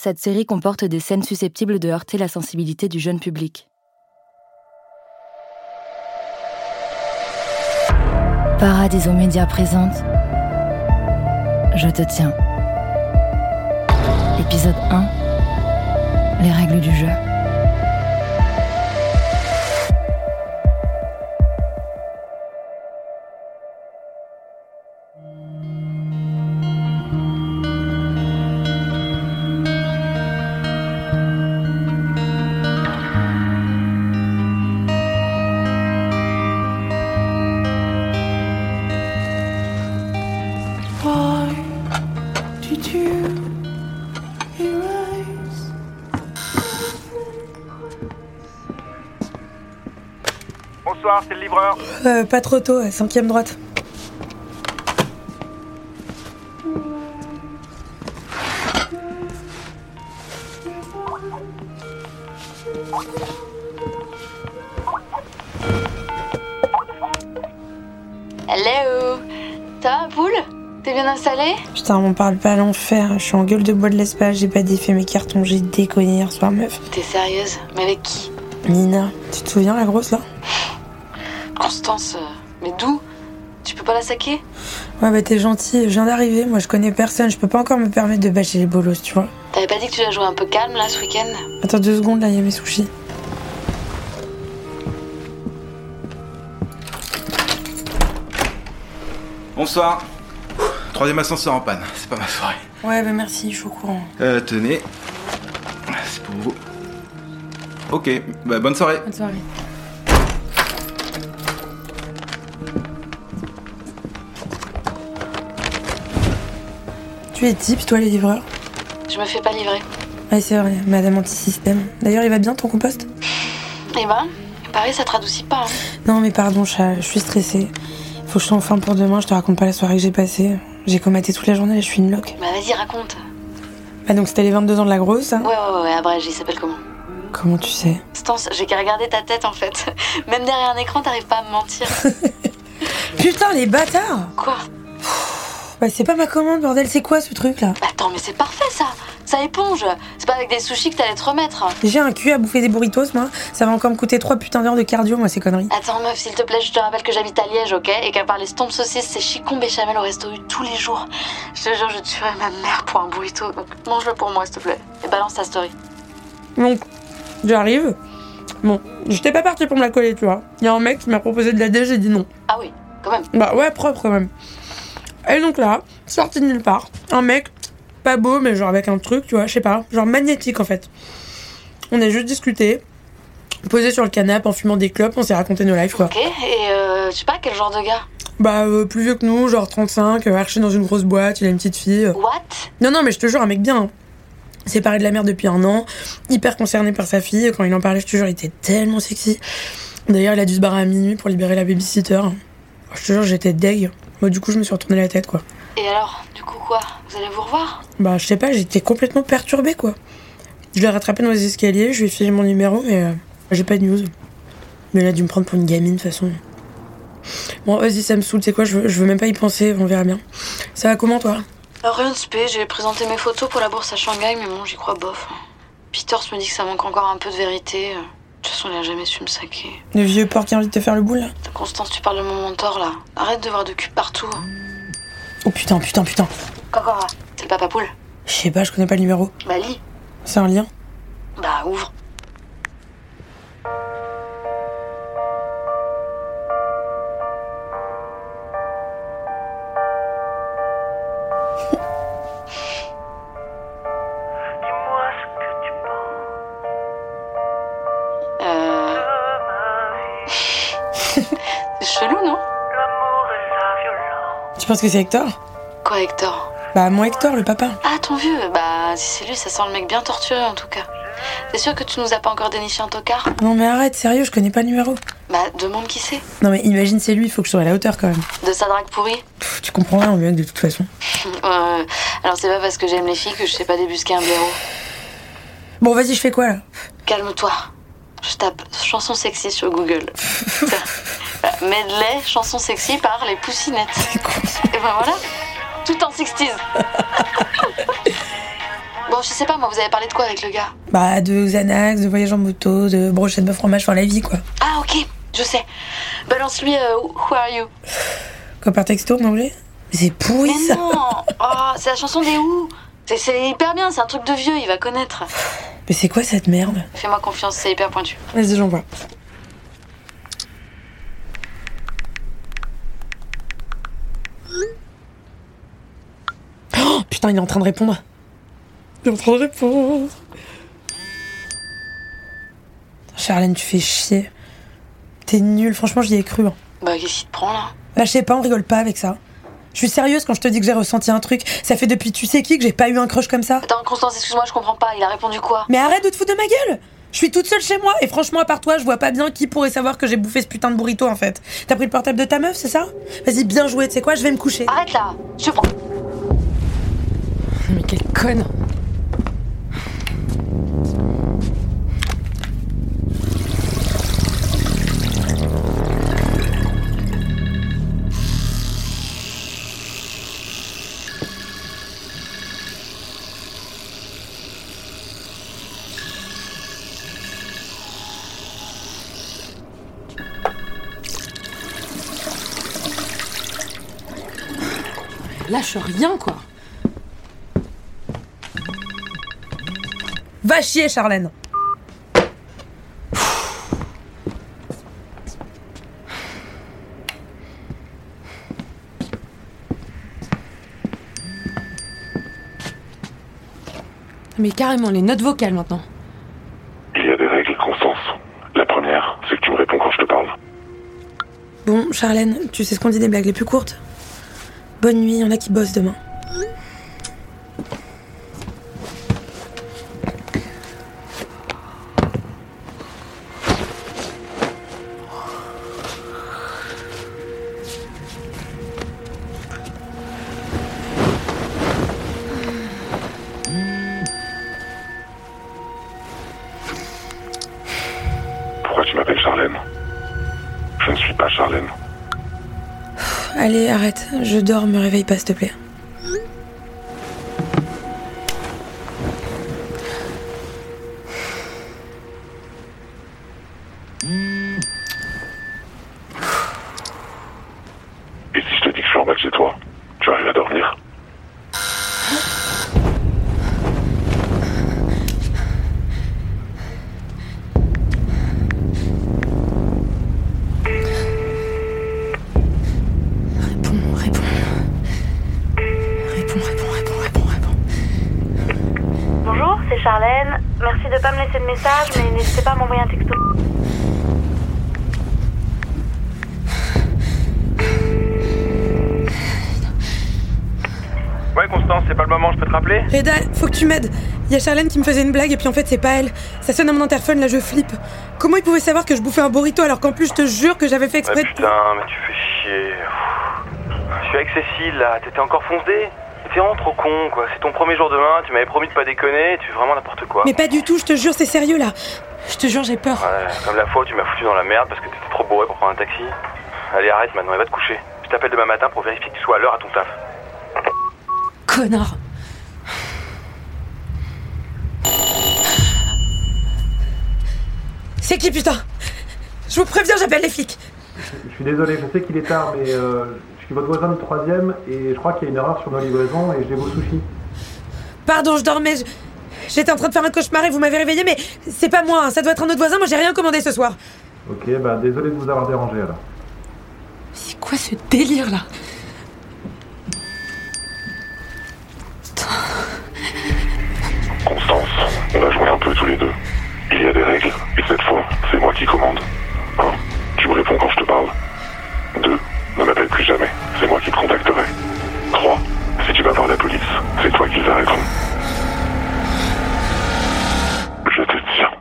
cette série comporte des scènes susceptibles de heurter la sensibilité du jeune public. Paradiso Média présente Je te tiens. Épisode 1 Les règles du jeu. Bonsoir, c'est le livreur. Euh, pas trop tôt, cinquième droite. T'es bien installé? Putain, on parle pas à l'enfer. Je suis en gueule de bois de l'espace, j'ai pas défait mes cartons, j'ai déconné hier soir, meuf. T'es sérieuse? Mais avec qui? Nina, tu te souviens la grosse là? Constance, euh, mais d'où? Tu peux pas la saquer? Ouais, bah t'es gentil, je viens d'arriver, moi je connais personne, je peux pas encore me permettre de bâcher les bolos, tu vois. T'avais pas dit que tu la jouais un peu calme là ce week-end? Attends deux secondes, là, y a mes sushis. Bonsoir. Troisième ascenseur en panne, c'est pas ma soirée. Ouais, bah merci, je suis au courant. Euh, tenez. C'est pour vous. Ok, bah bonne soirée. Bonne soirée. Tu es type, toi, les livreurs? Je me fais pas livrer. Ouais, c'est vrai, madame anti-système. D'ailleurs, il va bien ton compost? Eh ben, pareil, ça te radoucit pas. hein. Non, mais pardon, chat, je suis stressée. Faut que je sois en forme pour demain, je te raconte pas la soirée que j'ai passée. J'ai comaté toute la journée et je suis une loque. Bah vas-y, raconte. Ah, donc c'était les 22 ans de la grosse, Ouais, ouais, ouais, ouais, Abrège, il s'appelle comment Comment tu sais Stance, j'ai qu'à regarder ta tête en fait. Même derrière un écran, t'arrives pas à me mentir. Putain, les bâtards Quoi Bah, c'est pas ma commande, bordel, c'est quoi ce truc là? Bah Attends, mais c'est parfait ça Ça éponge C'est pas avec des sushis que t'allais te remettre J'ai un cul à bouffer des burritos, moi. Ça va encore me coûter 3 putains d'heures de cardio, moi, ces conneries. Attends meuf, s'il te plaît, je te rappelle que j'habite à Liège, ok? Et qu'à part les stompes saucisses, c'est chicon béchamel au resto tous les jours. Je te jure, je tuerais ma mère pour un burrito. Donc mange-le pour moi, s'il te plaît. Et balance ta story. Donc, j'arrive. Bon, j'étais pas partie pour me la coller, tu vois. Il y a un mec qui m'a proposé de l'aider, j'ai dit non. Ah oui, quand même. Bah ouais, propre quand même. Et donc là, sorti de nulle part, un mec, pas beau, mais genre avec un truc, tu vois, je sais pas, genre magnétique en fait. On a juste discuté, posé sur le canapé en fumant des clopes, on s'est raconté nos lives quoi. Ok, et euh, je sais pas quel genre de gars. Bah euh, plus vieux que nous, genre 35, euh, arché dans une grosse boîte, il a une petite fille. What Non non mais je te jure, un mec bien. hein. Séparé de la mère depuis un an, hyper concerné par sa fille, quand il en parlait, je te jure, il était tellement sexy. D'ailleurs, il a dû se barrer à minuit pour libérer la babysitter. Je te jure, j'étais deg. Moi, du coup, je me suis retourné la tête, quoi. Et alors, du coup quoi? Vous allez vous revoir? Bah, je sais pas, j'étais complètement perturbée, quoi. Je l'ai rattrapé dans les escaliers, je lui ai filé mon numéro, mais euh, j'ai pas de news. Mais a dû me prendre pour une gamine, de toute façon. Bon, vas-y, ça me saoule, tu sais quoi, je veux, je veux même pas y penser, on verra bien. Ça va comment, toi? Euh, Rien de spé, j'ai présenté mes photos pour la bourse à Shanghai, mais bon, j'y crois bof. Peters me dit que ça manque encore un peu de vérité. De toute façon, il a jamais su me saquer. Le vieux porc qui a envie de te faire le boule, Constance, tu parles de mon mentor là. Arrête de voir de cul partout. Oh putain, putain, putain. Kokora, c'est le papa poule. Je sais pas, je connais pas le numéro. Bah lis. C'est un lien Bah ouvre. C'est chelou, non. Tu penses que c'est Hector Quoi, Hector Bah, mon Hector, le papa. Ah, ton vieux Bah, si c'est lui, ça sent le mec bien torturé en tout cas. T'es sûr que tu nous as pas encore déniché un tocard Non, mais arrête, sérieux, je connais pas le numéro. Bah, demande qui c'est. Non, mais imagine, c'est lui, il faut que je sois à la hauteur quand même. De sa drague pourrie Pff, tu comprends rien, mec, de toute façon. Euh, Alors, c'est pas parce que j'aime les filles que je sais pas débusquer un blaireau. Bon, vas-y, je fais quoi là? Calme-toi. Je tape chanson sexy sur Google. Bah, Medley, chanson sexy par les poussinettes. Et ben voilà, tout en 60s. Bon, je sais pas, moi, vous avez parlé de quoi avec le gars? Bah, de Xanax, de voyage en moto, de brochettes de fromage, enfin la vie quoi. Ah, ok, je sais. Balance-lui euh, Who Are You? Quoi par texto en anglais? C'est pourri Mais ça non Oh, c'est la chanson des Who C'est hyper bien, c'est un truc de vieux, il va connaître. Mais c'est quoi cette merde Fais-moi confiance, c'est hyper pointu. Vas-y, j'envoie. Oh, putain, il est en train de répondre. Il est en train de répondre. Charlène, tu fais chier. T'es nulle, franchement, j'y ai cru. hein. Bah, qu'est-ce qui te prend là? Bah, je sais pas, on rigole pas avec ça. Je suis sérieuse quand je te dis que j'ai ressenti un truc. Ça fait depuis tu sais qui que j'ai pas eu un crush comme ça. Attends, Constance, excuse-moi, je comprends pas, il a répondu quoi? Mais arrête de te foutre de ma gueule Je suis toute seule chez moi et franchement, à part toi, je vois pas bien qui pourrait savoir que j'ai bouffé ce putain de burrito en fait. T'as pris le portable de ta meuf, c'est ça? Vas-y, bien joué, tu sais quoi, je vais me coucher. Arrête là Je prends. Mais quelle conne Lâche rien, quoi Va chier, Charlène Mais carrément, les notes vocales maintenant. Il y a des règles, Constance. La première, c'est que tu me réponds quand je te parle. Bon, Charlène, tu sais ce qu'on dit des blagues les plus courtes? Bonne nuit, y en a qui bossent demain. Allez, arrête, je dors, me réveille pas, s'il te plaît. N'hésitez pas à m'envoyer un texto. Ouais, Constance, c'est pas le moment, je peux te rappeler? Reda, faut que tu m'aides. Y a Charlène qui me faisait une blague et puis en fait c'est pas elle. Ça sonne à mon interphone, là je flippe. Comment il pouvait savoir que je bouffais un burrito alors qu'en plus je te jure que j'avais fait exprès de... putain, mais tu fais chier. Je suis avec Cécile, là, t'étais encore foncé T'es vraiment trop con, quoi. C'est ton premier jour demain, tu m'avais promis de pas déconner, tu fais vraiment n'importe quoi. Mais pas du tout, je te jure, c'est sérieux là. Je te jure, j'ai peur. Ouais, comme la fois où tu m'as foutu dans la merde parce que t'étais trop bourré pour prendre un taxi. Allez, arrête maintenant et va te coucher. Je t'appelle demain matin pour vérifier que tu sois à l'heure à ton taf. Connard C'est qui putain? Je vous préviens, j'appelle les flics. Je suis désolé, je sais qu'il est tard, mais euh, je suis votre voisin du troisième et je crois qu'il y a une erreur sur nos livraisons et j'ai vos sushis. Pardon, je dormais. je- J'étais en train de faire un cauchemar et vous m'avez réveillé, mais c'est pas moi, hein, ça doit être un autre voisin, moi j'ai rien commandé ce soir. Ok, bah désolé de vous avoir dérangé alors. C'est quoi ce délire là? Constance, on a joué un peu tous les deux. Il y a des règles, et cette fois, c'est moi qui commande. 1. Tu me réponds quand je te parle. 2. Ne m'appelle plus jamais, c'est moi qui te contacterai. 3. Si tu vas voir la police, c'est toi qui les arrêteront je te tiens.